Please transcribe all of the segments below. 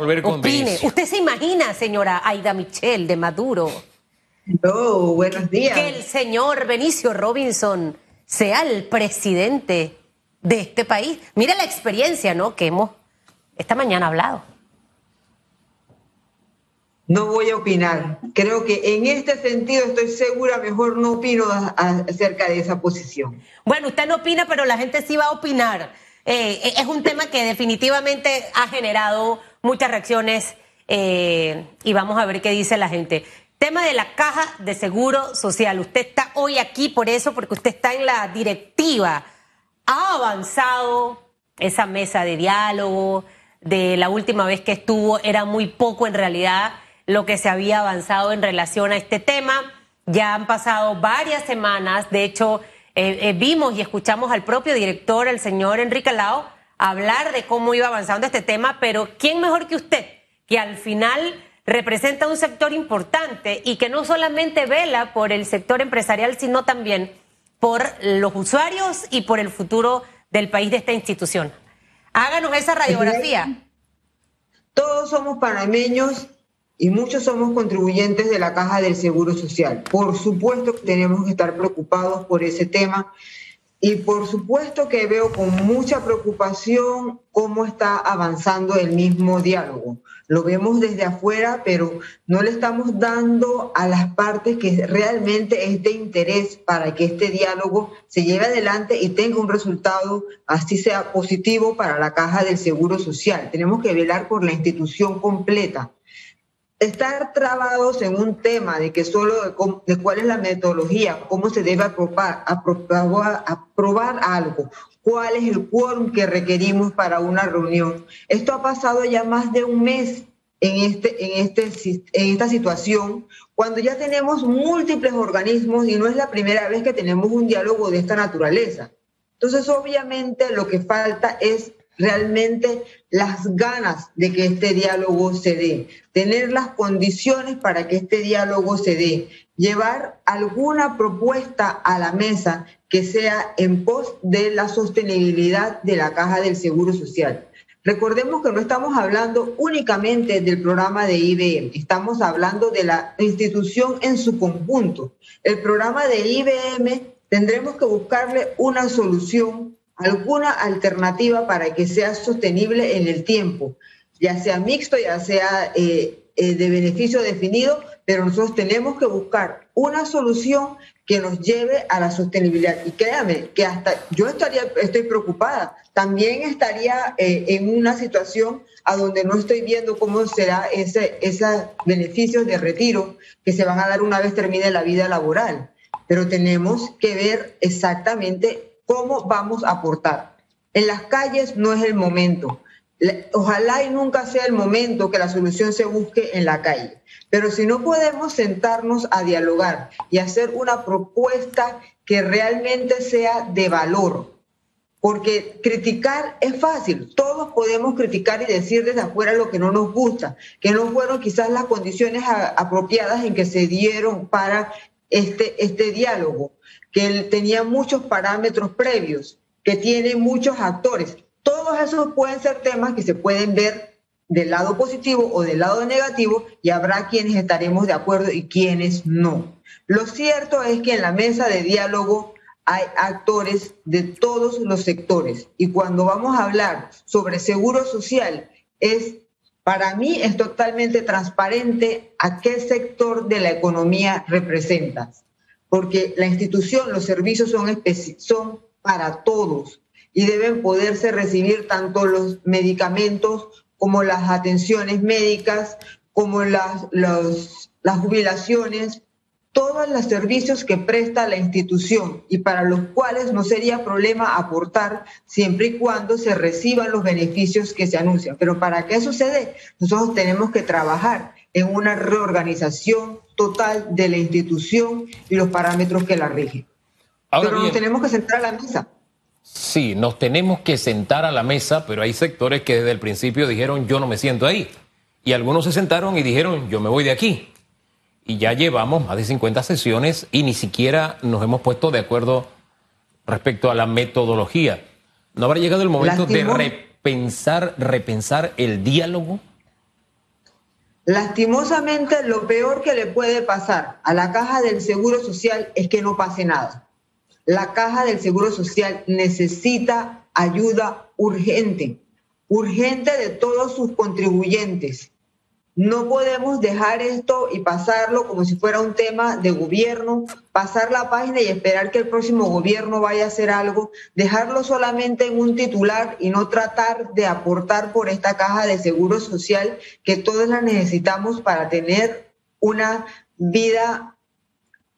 Opine. ¿Usted se imagina, señora Aida Michel de Maduro? No, buenos días. Que el señor Benicio Robinson sea el presidente de este país. Mira la experiencia, ¿no? Que hemos esta mañana hablado. No voy a opinar. Creo que en este sentido estoy segura, mejor no opino acerca de esa posición. Bueno, usted no opina, pero la gente sí va a opinar. Eh, es un tema que definitivamente ha generado muchas reacciones eh, y vamos a ver qué dice la gente. Tema de la caja de seguro social. Usted está hoy aquí por eso, porque usted está en la directiva. ¿Ha avanzado esa mesa de diálogo? De la última vez que estuvo era muy poco en realidad lo que se había avanzado en relación a este tema. Ya han pasado varias semanas. De hecho, eh, eh, vimos y escuchamos al propio director, el señor Enrique Lao, hablar de cómo iba avanzando este tema, pero ¿quién mejor que usted? Que al final representa un sector importante y que no solamente vela por el sector empresarial, sino también por los usuarios y por el futuro del país de esta institución. Háganos esa radiografía. Todos somos panameños y muchos somos contribuyentes de la Caja del Seguro Social. Por supuesto que tenemos que estar preocupados por ese tema y por supuesto que veo con mucha preocupación cómo está avanzando el mismo diálogo. Lo vemos desde afuera, pero no le estamos dando a las partes que realmente es de interés para que este diálogo se lleve adelante y tenga un resultado, así sea positivo para la caja del Seguro Social. Tenemos que velar por la institución completa estar trabados en un tema de que solo de, cuál es la metodología, cómo se debe aprobar, aprobar, algo, cuál es el quórum que requerimos para una reunión. Esto ha pasado ya más de un mes en, este, en, este, en esta situación, cuando ya tenemos múltiples organismos y no es la primera vez que tenemos un diálogo de esta naturaleza. Entonces, obviamente, lo que falta es realmente las ganas de que este diálogo se dé, tener las condiciones para que este diálogo se dé, llevar alguna propuesta a la mesa que sea en pos de la sostenibilidad de la caja del Seguro Social. Recordemos que no estamos hablando únicamente del programa de IBM, estamos hablando de la institución en su conjunto. El programa de IBM tendremos que buscarle una solución alguna alternativa para que sea sostenible en el tiempo, ya sea mixto, ya sea eh, eh, de beneficio definido, pero nosotros tenemos que buscar una solución que nos lleve a la sostenibilidad. Y créame que hasta yo estaría, estoy preocupada, también estaría eh, en una situación a donde no estoy viendo cómo será ese, esos beneficios de retiro que se van a dar una vez termine la vida laboral. Pero tenemos que ver exactamente cómo vamos a aportar. En las calles no es el momento. Ojalá y nunca sea el momento que la solución se busque en la calle. Pero si no podemos sentarnos a dialogar y hacer una propuesta que realmente sea de valor, porque criticar es fácil, todos podemos criticar y decir desde afuera lo que no nos gusta, que no fueron quizás las condiciones apropiadas en que se dieron para este, este diálogo que tenía muchos parámetros previos, que tiene muchos actores. Todos esos pueden ser temas que se pueden ver del lado positivo o del lado negativo y habrá quienes estaremos de acuerdo y quienes no. Lo cierto es que en la mesa de diálogo hay actores de todos los sectores y cuando vamos a hablar sobre seguro social es para mí es totalmente transparente a qué sector de la economía representas porque la institución, los servicios son, para todos y deben poderse recibir tanto los medicamentos como las atenciones médicas, como las, las jubilaciones, todos los servicios que presta la institución y para los cuales no sería problema aportar siempre y cuando se reciban los beneficios que se anuncian. Pero para que eso nosotros tenemos que trabajar en una reorganización total de la institución y los parámetros que la rigen. pero nos tenemos que sentar a la mesa. Sí, nos tenemos que sentar a la mesa, pero hay sectores que desde el principio dijeron yo no me siento ahí. Y algunos se sentaron y dijeron yo me voy de aquí. Y ya llevamos más de 50 sesiones y ni siquiera nos hemos puesto de acuerdo respecto a la metodología. ¿No habrá llegado el momento de repensar, repensar el diálogo? Lastimosamente, lo peor que le puede pasar a la caja del Seguro Social es que no pase nada. La caja del Seguro Social necesita ayuda urgente, urgente de todos sus contribuyentes. No podemos dejar esto y pasarlo como si fuera un tema de gobierno, pasar la página y esperar que el próximo gobierno vaya a hacer algo, dejarlo solamente en un titular y no tratar de aportar por esta caja de seguro social que todos la necesitamos para tener una vida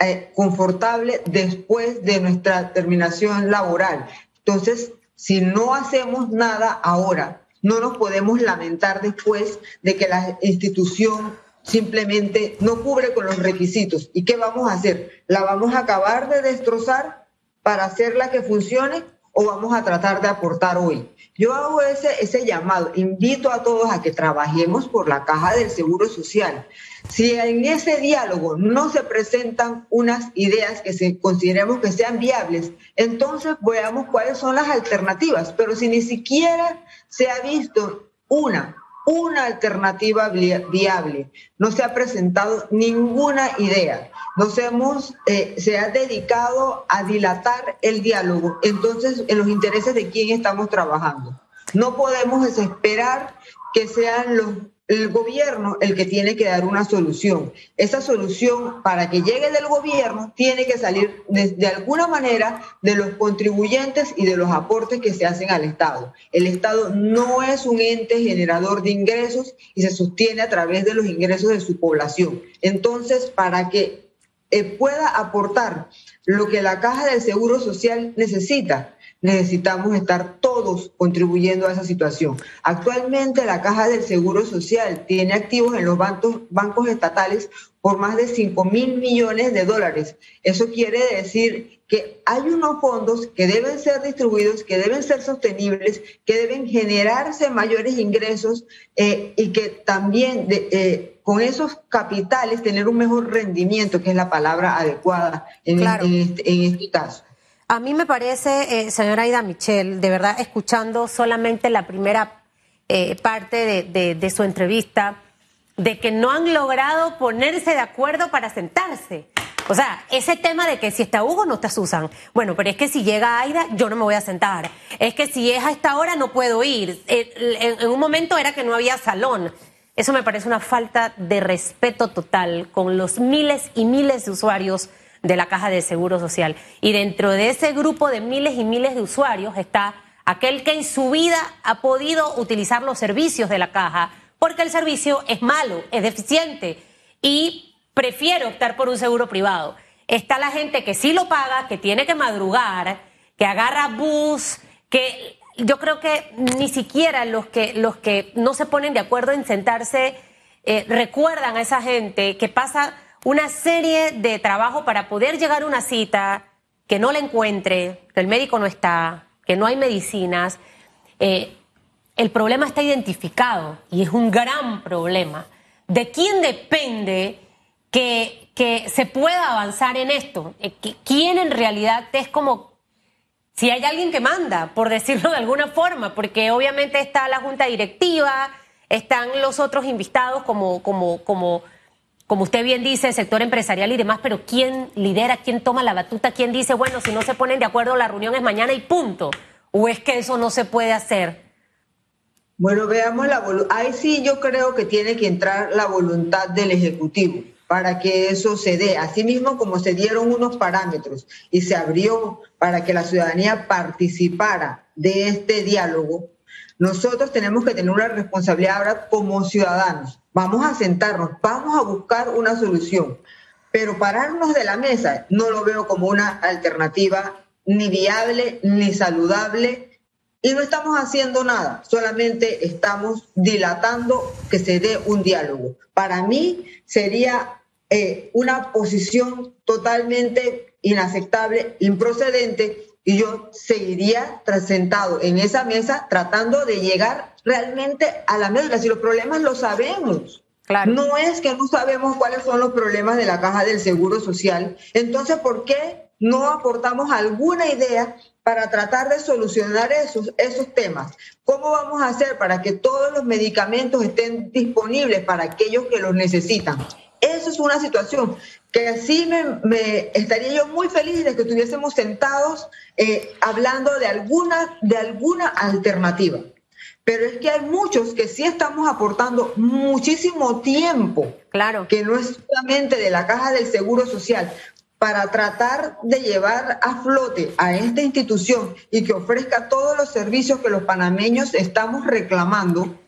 eh, confortable después de nuestra terminación laboral. Entonces, si no hacemos nada ahora, no nos podemos lamentar después de que la institución simplemente no cubre con los requisitos. ¿Y qué vamos a hacer? ¿La vamos a acabar de destrozar para hacerla que funcione o vamos a tratar de aportar hoy? Yo hago ese, ese llamado, invito a todos a que trabajemos por la caja del Seguro Social. Si en ese diálogo no se presentan unas ideas que se, consideremos que sean viables, entonces veamos cuáles son las alternativas. Pero si ni siquiera se ha visto una, una alternativa viable, no se ha presentado ninguna idea, nos hemos, eh, se ha dedicado a dilatar el diálogo, entonces en los intereses de quién estamos trabajando. No podemos desesperar que sean los el gobierno el que tiene que dar una solución. Esa solución, para que llegue del gobierno, tiene que salir de, alguna manera de los contribuyentes y de los aportes que se hacen al Estado. El Estado no es un ente generador de ingresos y se sostiene a través de los ingresos de su población. Entonces, para que eh, pueda aportar lo que la Caja del Seguro Social necesita, necesitamos estar todos contribuyendo a esa situación. Actualmente la Caja del Seguro Social tiene activos en los bancos, bancos estatales por más de 5 mil millones de dólares. Eso quiere decir que hay unos fondos que deben ser distribuidos, que deben ser sostenibles, que deben generarse mayores ingresos eh, y que también eh, con esos capitales tener un mejor rendimiento, que es la palabra adecuada en, este, en este caso. A mí me parece, eh, señora Aida Michel, de verdad, escuchando solamente la primera eh, parte de, su entrevista, de que no han logrado ponerse de acuerdo para sentarse. O sea, ese tema de que si está Hugo no está Susan. Bueno, pero es que si llega Aida, yo no me voy a sentar. Es que si es a esta hora, no puedo ir. En un momento era que no había salón. Eso me parece una falta de respeto total con los miles y miles de usuarios de la Caja de Seguro Social. Y dentro de ese grupo de miles y miles de usuarios está aquel que en su vida ha podido utilizar los servicios de la Caja porque el servicio es malo, es deficiente y prefiere optar por un seguro privado. Está la gente que sí lo paga, que tiene que madrugar, que agarra bus, que yo creo que ni siquiera los que, los que no se ponen de acuerdo en sentarse eh, recuerdan a esa gente que pasa una serie de trabajo para poder llegar a una cita, que no la encuentre, que el médico no está, que no hay medicinas. Eh, el problema está identificado y es un gran problema. ¿De quién depende que, que se pueda avanzar en esto? Eh, ¿Quién en realidad es como si hay alguien que manda, por decirlo de alguna forma, porque obviamente está la junta directiva, están los otros invitados como, como, como como usted bien dice, sector empresarial y demás, pero ¿quién lidera, quién toma la batuta, quién dice, bueno, si no se ponen de acuerdo, la reunión es mañana y punto? ¿O es que eso no se puede hacer? Bueno, veamos la voluntad. Ahí sí yo creo que tiene que entrar la voluntad del Ejecutivo para que eso se dé. Asimismo, como se dieron unos parámetros y se abrió para que la ciudadanía participara de este diálogo, nosotros tenemos que tener una responsabilidad ahora como ciudadanos Vamos a sentarnos, vamos a buscar una solución. Pero pararnos de la mesa no lo veo como una alternativa ni viable ni saludable y no estamos haciendo nada, solamente estamos dilatando que se dé un diálogo. Para mí sería eh, una posición totalmente inaceptable, improcedente, y yo seguiría sentado en esa mesa tratando de llegar realmente a la médula. Si los problemas los sabemos. Claro. No es que no sabemos cuáles son los problemas de la caja del Seguro Social. Entonces, ¿por qué no aportamos alguna idea para tratar de solucionar esos, esos temas. ¿Cómo vamos a hacer para que todos los medicamentos estén disponibles para aquellos que los necesitan? Eso es una situación que así me, estaría yo muy feliz de que estuviésemos sentados eh, hablando de alguna, de alguna alternativa. Pero es que hay muchos que sí estamos aportando muchísimo tiempo, claro. que no es solamente de la caja del Seguro Social, para tratar de llevar a flote a esta institución y que ofrezca todos los servicios que los panameños estamos reclamando,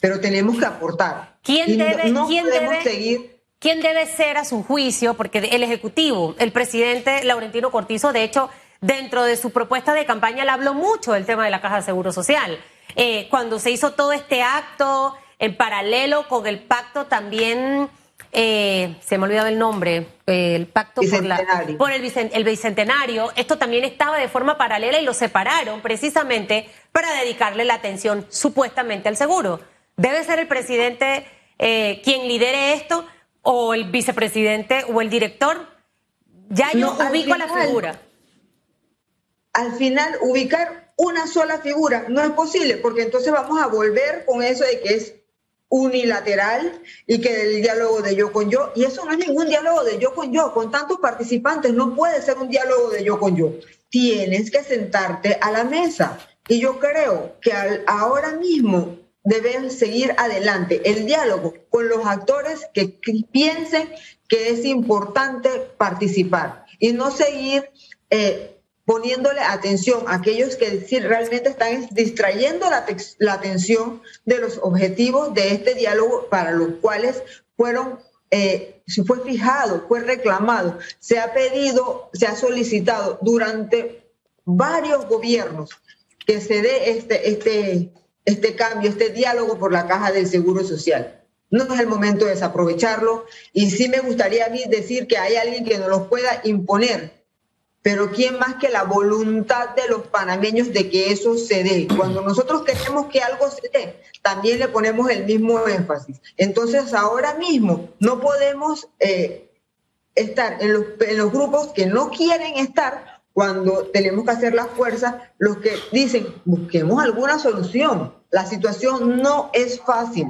pero tenemos que aportar. ¿Quién debe, ¿quién debe, seguir? ¿Quién debe ser a su juicio? Porque el Ejecutivo, el presidente Laurentino Cortizo, de hecho, dentro de su propuesta de campaña le habló mucho del tema de la Caja de Seguro Social. Eh, cuando se hizo todo este acto en paralelo con el pacto también eh, se me ha olvidado el nombre, eh, el pacto por, la, por el, el, bicentenario, esto también estaba de forma paralela y lo separaron precisamente para dedicarle la atención supuestamente al seguro. ¿Debe ser el presidente eh, quien lidere esto o el vicepresidente o el director? Ya yo ubico la figura. Al final, ubicar una sola figura no es posible, porque entonces vamos a volver con eso de que es unilateral y que el diálogo de yo con yo, y eso no es ningún diálogo de yo con yo, con tantos participantes, no puede ser un diálogo de yo con yo. Tienes que sentarte a la mesa. Y yo creo que ahora mismo deben seguir adelante. El diálogo con los actores que piensen que es importante participar y no seguir eh, poniéndole atención a aquellos que realmente están distrayendo la, la, atención de los objetivos de este diálogo para los cuales fueron, eh, fue fijado, fue reclamado, se ha pedido, se ha solicitado durante varios gobiernos que se dé este, este, este cambio, este diálogo por la caja del Seguro Social. No es el momento de desaprovecharlo y sí me gustaría a mí decir que hay alguien que nos lo pueda imponer pero ¿quién más que la voluntad de los panameños de que eso se dé? Cuando nosotros queremos que algo se dé, también le ponemos el mismo énfasis. Entonces, ahora mismo no podemos eh, estar los, en los grupos que no quieren estar cuando tenemos que hacer las fuerzas, los que dicen, busquemos alguna solución. La situación no es fácil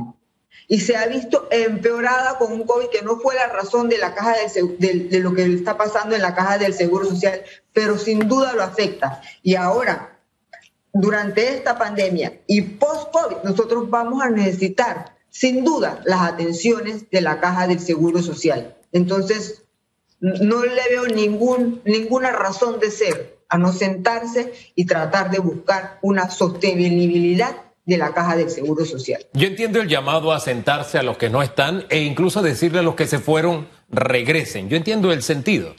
y se ha visto empeorada con un COVID que no fue la razón de la caja del, de, lo que está pasando en la caja del Seguro Social, pero sin duda lo afecta. Y ahora, durante esta pandemia y post-COVID, nosotros vamos a necesitar, sin duda, las atenciones de la caja del Seguro Social. Entonces, no le veo ningún, ninguna razón de ser a no sentarse y tratar de buscar una sostenibilidad de la caja del Seguro Social. Yo entiendo el llamado a sentarse a los que no están e incluso decirle a los que se fueron, regresen. Yo entiendo el sentido,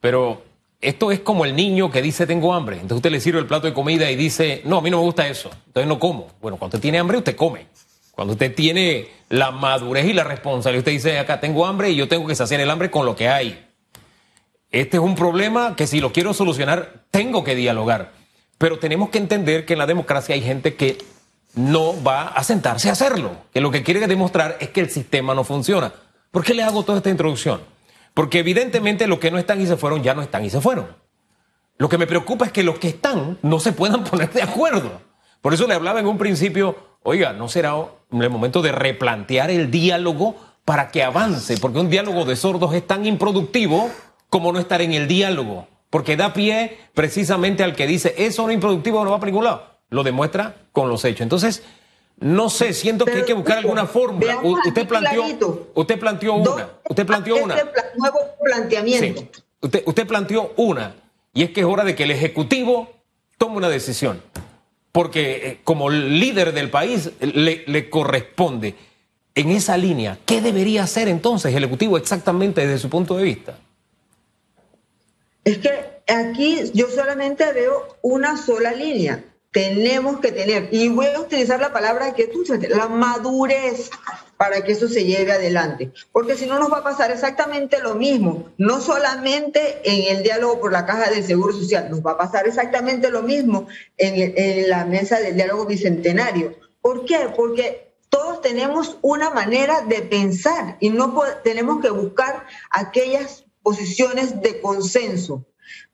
pero esto es como el niño que dice tengo hambre. Entonces usted le sirve el plato de comida y dice, no, a mí no me gusta eso, entonces no como. Bueno, cuando usted tiene hambre, usted come. Cuando usted tiene la madurez y la responsabilidad, usted dice, acá tengo hambre y yo tengo que saciar el hambre con lo que hay. Este es un problema que si lo quiero solucionar, tengo que dialogar. Pero tenemos que entender que en la democracia hay gente que no va a sentarse a hacerlo, que lo que quiere demostrar es que el sistema no funciona. ¿Por qué le hago toda esta introducción? Porque evidentemente los que no están y se fueron ya no están y se fueron. Lo que me preocupa es que los que están no se puedan poner de acuerdo. Por eso le hablaba en un principio, oiga, ¿no será el momento de replantear el diálogo para que avance? Porque un diálogo de sordos es tan improductivo como no estar en el diálogo. Porque da pie precisamente al que dice, eso no es improductivo, no va para ningún lado lo demuestra con los hechos. Entonces, no sé, siento que hay que buscar alguna fórmula. Usted planteó, usted planteó una. Usted planteó una. nuevo planteamiento. Usted, usted planteó una. Y es que es hora de que el Ejecutivo tome una decisión. Porque eh, como líder del país le, le corresponde. En esa línea, ¿qué debería hacer entonces el Ejecutivo exactamente desde su punto de vista? Es que aquí yo solamente veo una sola línea tenemos que tener, y voy a utilizar la palabra que tú la madurez para que eso se lleve adelante. Porque si no nos va a pasar exactamente lo mismo, no solamente en el diálogo por la caja del Seguro Social, nos va a pasar exactamente lo mismo en, en la mesa del diálogo bicentenario. ¿Por qué? Porque todos tenemos una manera de pensar y no tenemos que buscar aquellas posiciones de consenso.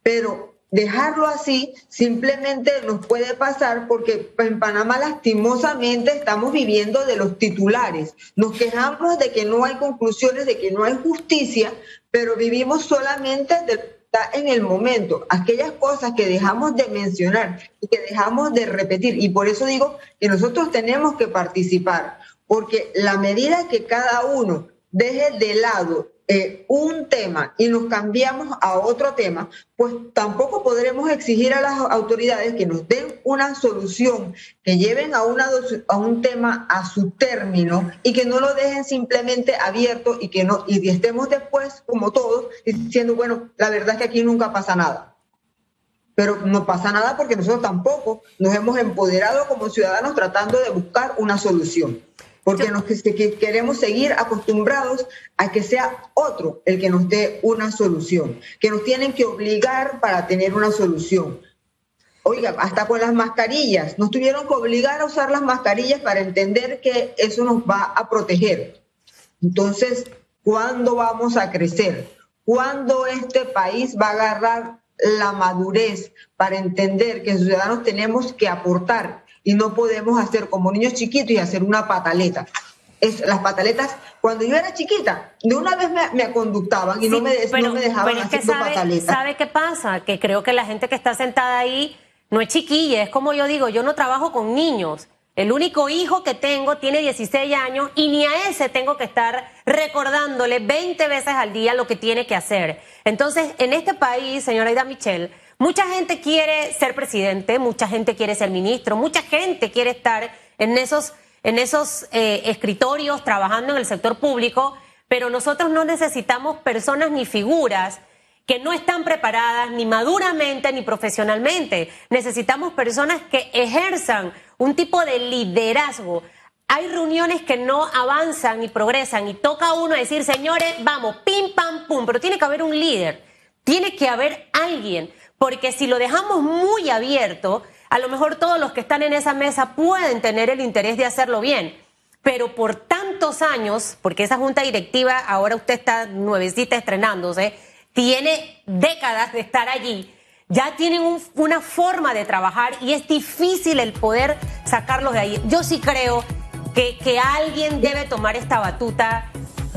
Pero dejarlo así simplemente nos puede pasar porque en Panamá lastimosamente estamos viviendo de los titulares. Nos quejamos de que no hay conclusiones, de que no hay justicia, pero vivimos solamente de en el momento, aquellas cosas que dejamos de mencionar y que dejamos de repetir. Y por eso digo que nosotros tenemos que participar, porque la medida que cada uno deje de lado eh, un tema y nos cambiamos a otro tema, pues tampoco podremos exigir a las autoridades que nos den una solución, que lleven a, una, a un tema a su término y que no lo dejen simplemente abierto y que no y estemos después como todos diciendo, bueno, la verdad es que aquí nunca pasa nada. Pero no pasa nada porque nosotros tampoco nos hemos empoderado como ciudadanos tratando de buscar una solución porque nos, queremos seguir acostumbrados a que sea otro el que nos dé una solución, que nos tienen que obligar para tener una solución. Oiga, hasta con las mascarillas, nos tuvieron que obligar a usar las mascarillas para entender que eso nos va a proteger. Entonces, ¿cuándo vamos a crecer? ¿Cuándo este país va a agarrar la madurez para entender que ciudadanos tenemos que aportar y no podemos hacer como niños chiquitos y hacer una pataleta. Es, las pataletas, cuando yo era chiquita, de una vez me, me conductaban y no, me, no me dejaban hacer pataletas. ¿Sabe qué pasa? Que creo que la gente que está sentada ahí no es chiquilla, es como yo digo, yo no trabajo con niños. El único hijo que tengo tiene 16 años y ni a ese tengo que estar recordándole 20 veces al día lo que tiene que hacer. Entonces, en este país, señora Ida Michelle, Mucha gente quiere ser presidente, mucha gente quiere ser ministro, mucha gente quiere estar en esos, en esos eh, escritorios trabajando en el sector público, pero nosotros no necesitamos personas ni figuras que no están preparadas ni maduramente ni profesionalmente. Necesitamos personas que ejerzan un tipo de liderazgo. Hay reuniones que no avanzan ni progresan y toca a uno decir, señores, vamos, pim, pam, pum, pero tiene que haber un líder, tiene que haber alguien porque si lo dejamos muy abierto, a lo mejor todos los que están en esa mesa pueden tener el interés de hacerlo bien, pero por tantos años, porque esa junta directiva, ahora usted está nuevecita estrenándose, tiene décadas de estar allí, ya tienen una forma de trabajar y es difícil el poder sacarlos de ahí. Yo sí creo que, alguien debe tomar esta batuta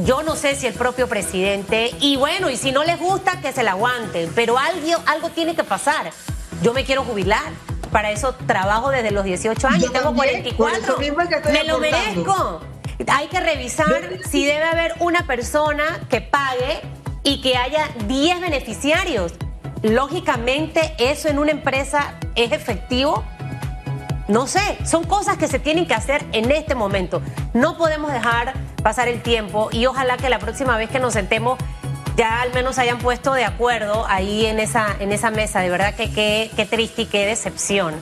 yo no sé si el propio presidente, y bueno, y si no les gusta, que se la aguanten, pero algo, algo tiene que pasar. Yo me quiero jubilar. Para eso trabajo desde los 18 años, tengo 44. me lo merezco. Hay que revisar si debe haber una persona que pague y que haya 10 beneficiarios. Lógicamente, eso en una empresa es efectivo no sé, son cosas que se tienen que hacer en este momento. No podemos dejar pasar el tiempo y ojalá que la próxima vez que nos sentemos ya al menos hayan puesto de acuerdo ahí en esa, en esa mesa. De verdad que qué, triste y qué decepción.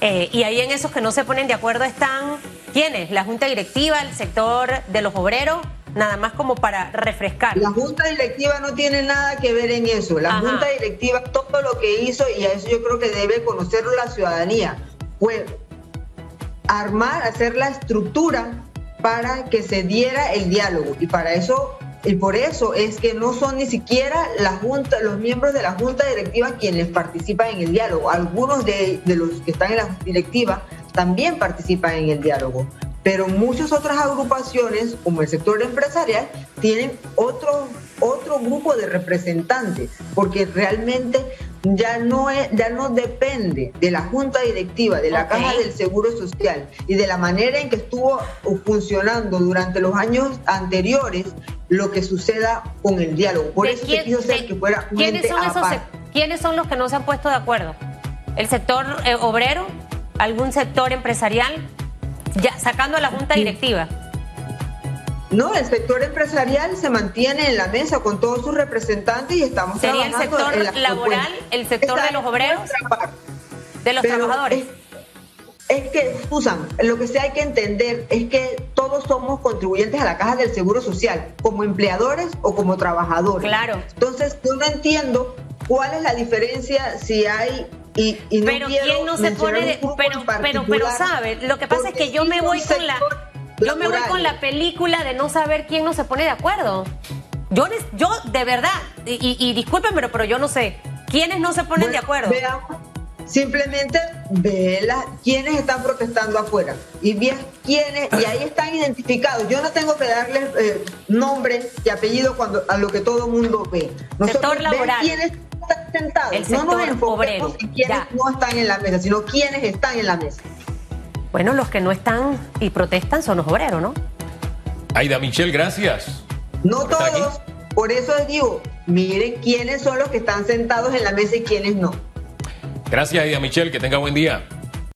Eh, y ahí en esos que no se ponen de acuerdo están, ¿quiénes? La Junta Directiva, el sector de los obreros, nada más como para refrescar. La Junta Directiva no tiene nada que ver en eso. La Junta Directiva, todo lo que hizo, y a eso yo creo que debe conocerlo la ciudadanía, fue armar, hacer la estructura para que se diera el diálogo. Y para eso, y por eso es que no son ni siquiera la junta, los miembros de la junta directiva quienes participan en el diálogo. Algunos de, de los que están en la directiva también participan en el diálogo. Pero muchas otras agrupaciones, como el sector empresarial, tienen otro, otro grupo de representantes, porque realmente ya no, es, ya no depende de la junta directiva, de la Caja del Seguro Social y de la manera en que estuvo funcionando durante los años anteriores lo que suceda con el diálogo. Por eso quién, quiso ser que fuera ¿quiénes son, esos, ¿Quiénes son los que no se han puesto de acuerdo? ¿El sector eh, obrero? ¿Algún sector empresarial? Ya, sacando a la junta directiva. No, el sector empresarial se mantiene en la mesa con todos sus representantes y estamos ¿Sería el sector laboral, el sector de los obreros? De los trabajadores. Es, que, Susan, lo que sí hay que entender es que todos somos contribuyentes a la caja del Seguro Social, como empleadores o como trabajadores. Claro. Entonces, yo no entiendo cuál es la diferencia si hay y, y no pero quién no se pone de, pero pero pero sabe lo que pasa es que yo me voy con la yo me voy con la película de no saber quién no se pone de acuerdo. Yo, yo de verdad, y, y discúlpenme, pero yo no sé. ¿Quiénes no se ponen de acuerdo? Veamos, simplemente ve la, quiénes están protestando afuera y bien quiénes, y ahí están identificados. Yo no tengo que darles eh, nombre y apellido cuando a lo que todo el mundo ve. Sector laboral. quiénes están sentados. El no sector nos enfoquemos obrero. en quiénes Ya. no están en la mesa, sino quiénes están en la mesa. Bueno, los que no están y protestan son los obreros, ¿no? Aida Michelle, gracias. No todos. Por eso les digo, miren quiénes son los que están sentados en la mesa y quiénes no. Gracias, Aida Michelle, que tenga buen día.